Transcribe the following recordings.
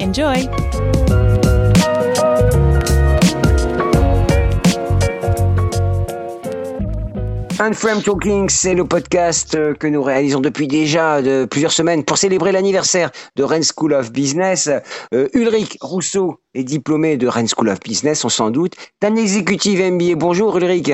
Enjoy! Unframe Talking, c'est le podcast euh, que nous réalisons depuis déjà de plusieurs semaines pour célébrer l'anniversaire de Rennes School of Business. Euh, Ulrich Rousseau est diplômé de Rennes School of Business, on s'en doute. un exécutif MBA. Bonjour Ulrich.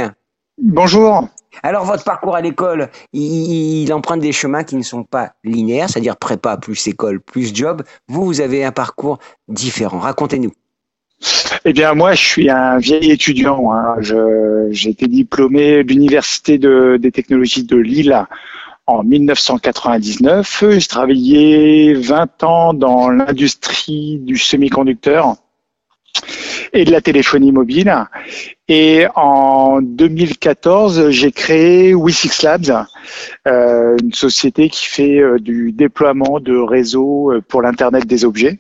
Bonjour. Alors votre parcours à l'école, il, il emprunte des chemins qui ne sont pas linéaires, c'est-à-dire prépa plus école plus job. Vous, vous avez un parcours différent. Racontez-nous. Eh bien, moi, je suis un vieil étudiant. Hein. J'ai été diplômé de l'Université de, des technologies de Lille en 1999. J'ai travaillé 20 ans dans l'industrie du semi-conducteur et de la téléphonie mobile. Et en 2014, j'ai créé We6 Labs, euh, une société qui fait euh, du déploiement de réseaux euh, pour l'Internet des objets.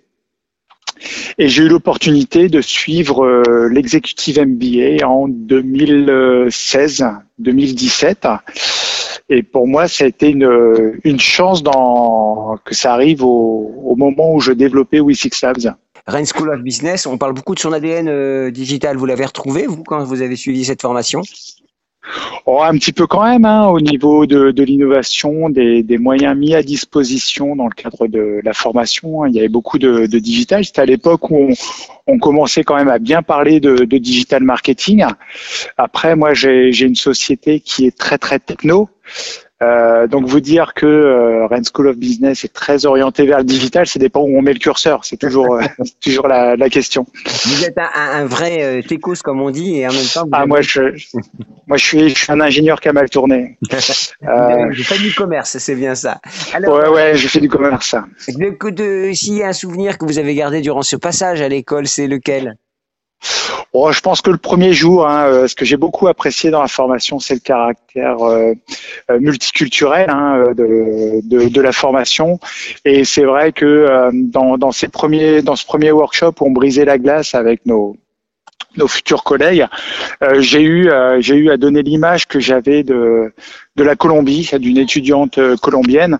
Et j'ai eu l'opportunité de suivre euh, l'exécutive MBA en 2016-2017. Et pour moi, ça a été une, une chance dans, que ça arrive au, au moment où je développais We6 Labs. Rennes School of Business, on parle beaucoup de son ADN euh, digital. Vous l'avez retrouvé, vous, quand vous avez suivi cette formation? Oh, un petit peu quand même, hein, au niveau de, de l'innovation, des, des, moyens mis à disposition dans le cadre de la formation. Hein. Il y avait beaucoup de, de digital. C'était à l'époque où on, on, commençait quand même à bien parler de, de digital marketing. Après, moi, j'ai une société qui est très très techno. Euh, donc vous dire que euh, Rennes School of Business est très orienté vers le digital, ça dépend où on met le curseur. C'est toujours euh, toujours la, la, question. Vous êtes un, un vrai euh, techos comme on dit et en même temps. ah moi je moi je suis je suis un ingénieur qui a mal tourné. euh, je fais du commerce, c'est bien ça. Alors, ouais ouais, je fais du commerce. S'il y a un souvenir que vous avez gardé durant ce passage à l'école, c'est lequel? Oh, je pense que le premier jour, hein, euh, ce que j'ai beaucoup apprécié dans la formation, c'est le caractère euh, multiculturel hein, de, de, de, la formation. Et c'est vrai que euh, dans, dans, ces premiers, dans ce premier workshop, où on brisait la glace avec nos, nos futurs collègues, euh, j'ai eu, euh, j'ai eu à donner l'image que j'avais de, de la Colombie, d'une étudiante colombienne.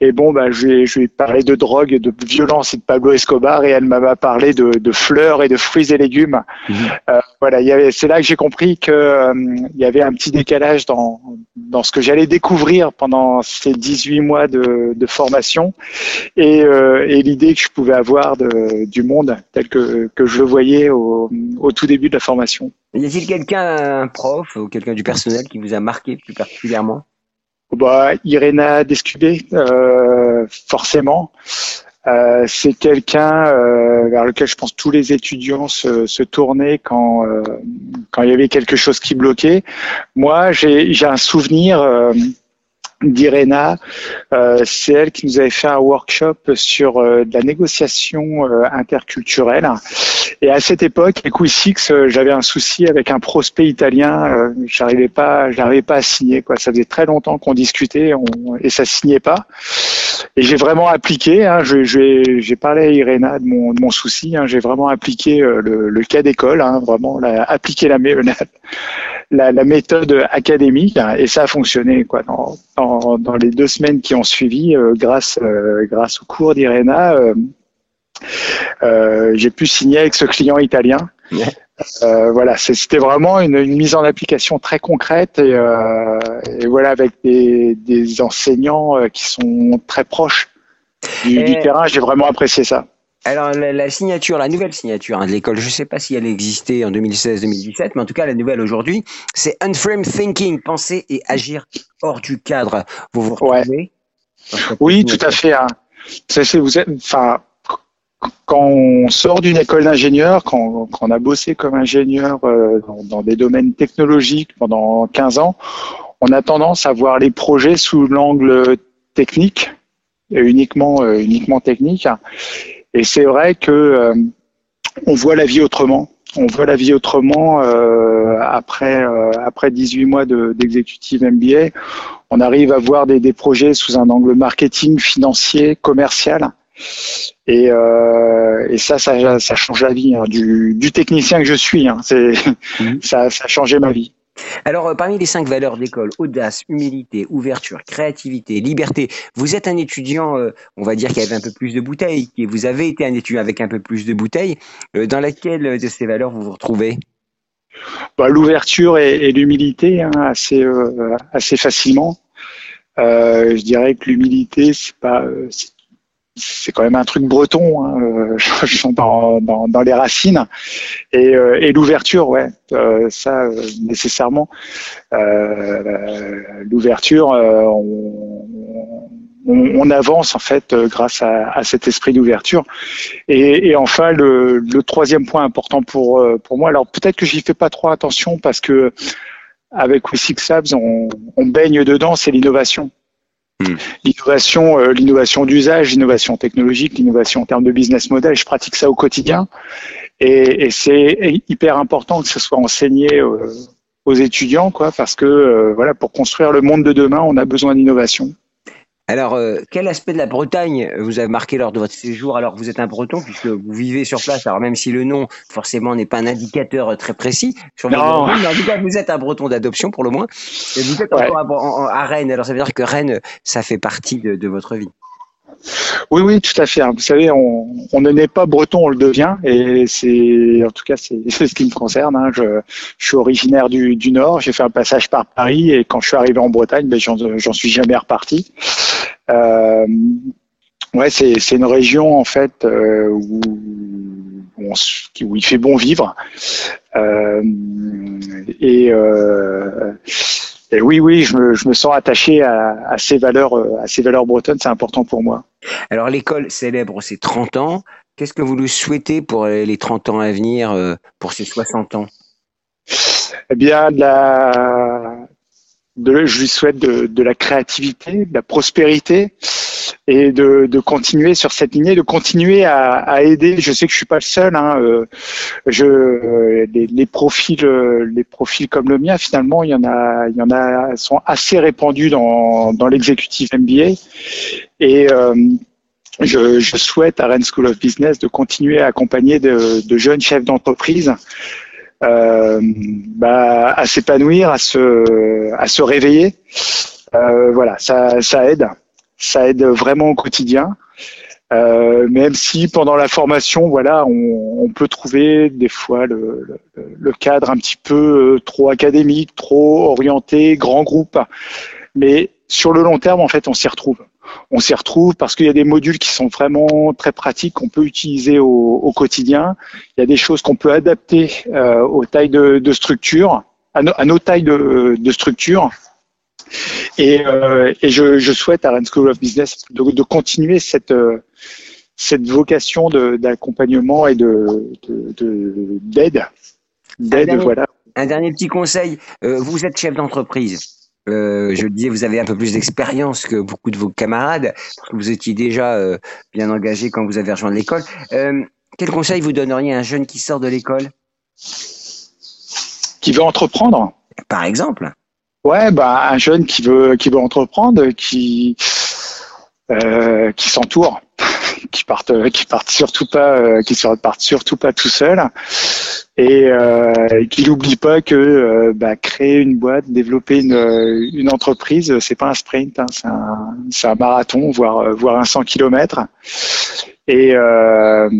Et bon, bah, je, lui ai, je lui ai parlé de drogue, de violence et de Pablo Escobar, et elle m'a parlé de, de, fleurs et de fruits et légumes. Mmh. Euh, voilà, c'est là que j'ai compris que euh, il y avait un petit décalage dans, dans ce que j'allais découvrir pendant ces 18 mois de, de formation et, euh, et l'idée que je pouvais avoir de, du monde tel que, que je le voyais au, au tout début de la formation. Y a-t-il quelqu'un, un prof ou quelqu'un du personnel qui vous a marqué plus particulièrement? Bah, Irena Descubé, euh, forcément. Euh, c'est quelqu'un euh, vers lequel je pense tous les étudiants se, se tournaient quand euh, quand il y avait quelque chose qui bloquait. Moi, j'ai un souvenir d'Irena. Euh, c'est elle qui nous avait fait un workshop sur euh, de la négociation euh, interculturelle. Et à cette époque, avec Wissix, j'avais un souci avec un prospect italien. j'arrivais pas, j'arrivais pas à signer. Quoi. Ça faisait très longtemps qu'on discutait et ça signait pas. Et j'ai vraiment appliqué. Hein, j'ai parlé à Irena de mon, de mon souci. Hein, j'ai vraiment appliqué le, le, cas d'école. Hein, vraiment la, appliqué la, méthode académique et ça a fonctionné. Quoi. Dans, dans, les deux semaines qui ont suivi, euh, grâce, euh, grâce au cours d'Irena, euh, j'ai pu signer avec ce client italien. Voilà, c'était vraiment une, mise en application très concrète et, voilà avec des, des enseignants qui sont très proches du, du terrain. J'ai vraiment apprécié ça. Alors la, signature, la nouvelle signature hein, de l'école, je ne sais pas si elle existait en 2016-2017, mais en tout cas la nouvelle aujourd'hui, c'est Unframe Thinking, penser et agir hors du cadre. Vous vous retrouvez Oui, tout à fait. Hein. Vous êtes, enfin, quand on sort d'une école d'ingénieur, quand, on a bossé comme ingénieur euh, dans, des domaines technologiques pendant 15 ans, on a tendance à voir les projets sous l'angle technique, uniquement, euh, uniquement technique. Et c'est vrai que euh, on voit la vie autrement. On voit la vie autrement euh, après euh, après 18 mois d'exécutive MBA. On arrive à voir des, projets sous un angle marketing, financier, commercial. Et, euh, et ça, ça, ça, change la vie hein, du, du, technicien que je suis. Hein. C'est, mmh. ça, ça a changé ma vie. Alors, euh, parmi les cinq valeurs d'école, audace, humilité, ouverture, créativité, liberté, vous êtes un étudiant, euh, on va dire, qui avait un peu plus de bouteilles, et vous avez été un étudiant avec un peu plus de bouteilles. Euh, dans laquelle de ces valeurs vous vous retrouvez? Bah, L'ouverture et, l'humilité, hein, assez, assez facilement. je dirais que l'humilité, c'est pas, c'est quand même un truc breton, hein, euh, je suis dans, dans, dans, les racines. Et, euh, et l'ouverture, ouais, euh, ça euh, nécessairement. L'ouverture, on, on, avance en fait grâce à, à cet esprit d'ouverture. Et, et, enfin, le, le, troisième point important pour pour moi, alors peut-être que j'y fais pas trop attention parce que avec We Six Labs, on, on baigne dedans, c'est l'innovation. Hmm. L'innovation, euh, l'innovation d'usage, l'innovation technologique, l'innovation en termes de business model, je pratique ça au quotidien. Et, c'est hyper important que ce soit enseigné euh, aux étudiants, quoi, parce que euh, voilà, pour construire le monde de demain, on a besoin d'innovation. Alors, euh, quel aspect de la Bretagne vous avez marqué lors de votre séjour Alors, vous êtes un Breton puisque vous vivez sur place. Alors, même si le nom, forcément, n'est pas un indicateur euh, très précis sur non. mais en tout cas, vous êtes un Breton d'adoption pour le moins. Et vous êtes encore à, Rennes. Alors, ça veut dire que Rennes, ça fait partie de votre vie. Oui, oui, tout à fait. Vous savez, on, ne naît pas breton, on le devient, et c'est, en tout cas, c'est ce qui me concerne. Hein. Je, suis originaire du, Nord, j'ai fait un passage par Paris, et quand je suis arrivé en Bretagne, ben, j'en suis jamais reparti. Euh, ouais, c'est une région en fait euh, où, il fait bon vivre, euh, et et oui, oui, je me, je me sens attaché à, à, ces valeurs, euh, à ces valeurs bretonnes. C'est important pour moi. Alors, l'école célèbre ses 30 ans. Qu'est-ce que vous lui souhaitez pour les 30 ans à venir, euh, pour ses 60 ans? Eh bien, de la, de, je lui souhaite de, de, la créativité, de la prospérité, et de, de, continuer sur cette lignée, de continuer à, à, aider. Je sais que je suis pas le seul. Hein, euh, je, les, les, profils, les profils comme le mien, finalement, il y en a, il y en a, sont assez répandus dans, dans l'exécutif MBA. Et euh, je, je, souhaite à Rennes School of Business de continuer à accompagner de, de jeunes chefs d'entreprise euh, bah, à s'épanouir, à se, à se réveiller. Euh, voilà, ça, ça aide ça aide vraiment au quotidien. Euh, même si pendant la formation, voilà, on, peut trouver des fois le, cadre un petit peu euh, trop académique, trop orienté, grand groupe. Mais sur le long terme, en fait, on s'y retrouve. On s'y retrouve parce qu'il y a des modules qui sont vraiment très pratiques qu'on peut utiliser au, quotidien. Il y a des choses qu'on peut adapter euh, aux tailles de, structure, à, nos tailles de structure et, euh, et je, je, souhaite à Rennes School of Business de, de continuer cette, euh, cette vocation d'accompagnement et de d'aide. D'aide, voilà. Un dernier petit conseil. Euh, vous êtes chef d'entreprise. euh, je le disais, vous avez un peu plus d'expérience que beaucoup de vos camarades, parce que vous étiez déjà euh, bien engagé quand vous avez rejoint l'école. Euh, quel conseil vous donneriez à un jeune qui sort de l'école? Qui veut entreprendre? Par exemple Ouais, bah, un jeune qui veut, qui veut entreprendre, qui, euh, qui s'entoure, qui partent, qui partent surtout pas, qui se partent surtout pas tout seul et euh, qu'il n'oublie pas que euh, bah, créer une boîte, développer une, euh, une entreprise, c'est pas un sprint, hein, c'est un, un, marathon, voire euh, voire un 100 km. Et, euh,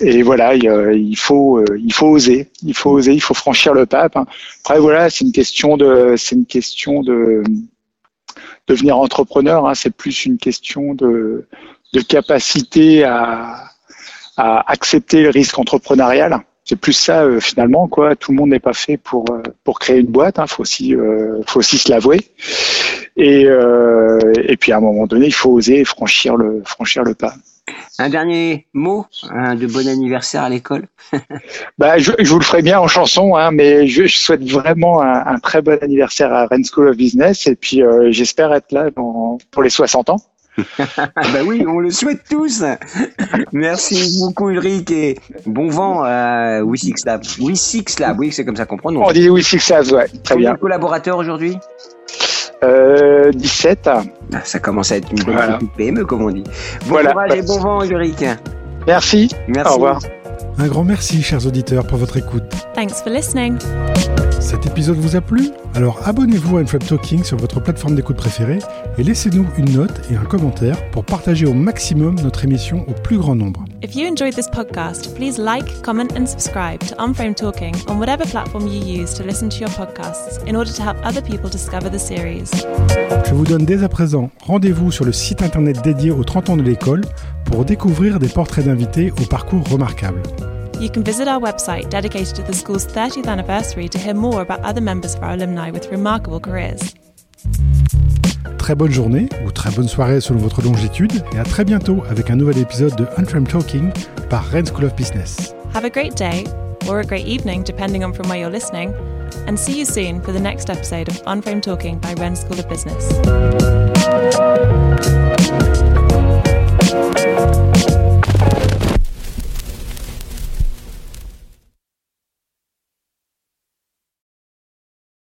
et voilà, il, faut il faut oser, il faut oser, il faut franchir le pape. Après voilà, c'est une question de c'est une question de devenir entrepreneur. Hein, c'est plus une question de de capacité à à accepter le risque entrepreneurial c'est plus ça euh, finalement quoi. Tout le monde n'est pas fait pour euh, pour créer une boîte. Hein. Faut aussi euh, faut aussi se l'avouer. Et et puis à un moment donné, il faut oser franchir le franchir le pas. Un dernier mot de bon anniversaire à l'école. bah, je, je, vous le ferai bien en chanson, hein, mais je, je, souhaite vraiment un, un, très bon anniversaire à Rennes School of Business et puis j'espère être là dans, pour les 60 ans. bah oui, on le souhaite tous. Merci beaucoup Ulrich et bon vent à We Six Lab. We Six Lab, oui, c'est comme ça qu'on prononce. On dit We Six Labs, ouais, très bien. de collaborateurs aujourd'hui? Euh, 17. Ah, ça commence à être une bonne Voilà. PME, comme on dit. Bon Voilà. courage et bon vent Ulrich. Merci. Merci. Au revoir. Un grand merci, chers auditeurs, pour votre écoute. Thanks for listening. Cet épisode vous a plu? Alors abonnez-vous à Unframe Talking sur votre plateforme d'écoute préférée et laissez-nous une note et un commentaire pour partager au maximum notre émission au plus grand nombre. If you enjoyed this podcast, please like, comment, and subscribe to Unframe Talking on whatever platform you use to listen to your podcasts in order to help other people discover the series. Je vous donne dès à présent rendez-vous sur le site internet dédié aux 30 ans de l'école pour découvrir des portraits d'invités au parcours remarquable. You can visit our website dedicated to the school's 30th anniversary to hear more about other members of our alumni with remarkable careers. Très bonne journée ou très bonne soirée selon votre longitude et à très bientôt avec un nouvel épisode de Unframe Talking par Rennes School of Business. Have a great day, or a great evening depending on from where you're listening, and see you soon for the next episode of Unframe Talking by Wren School of Business.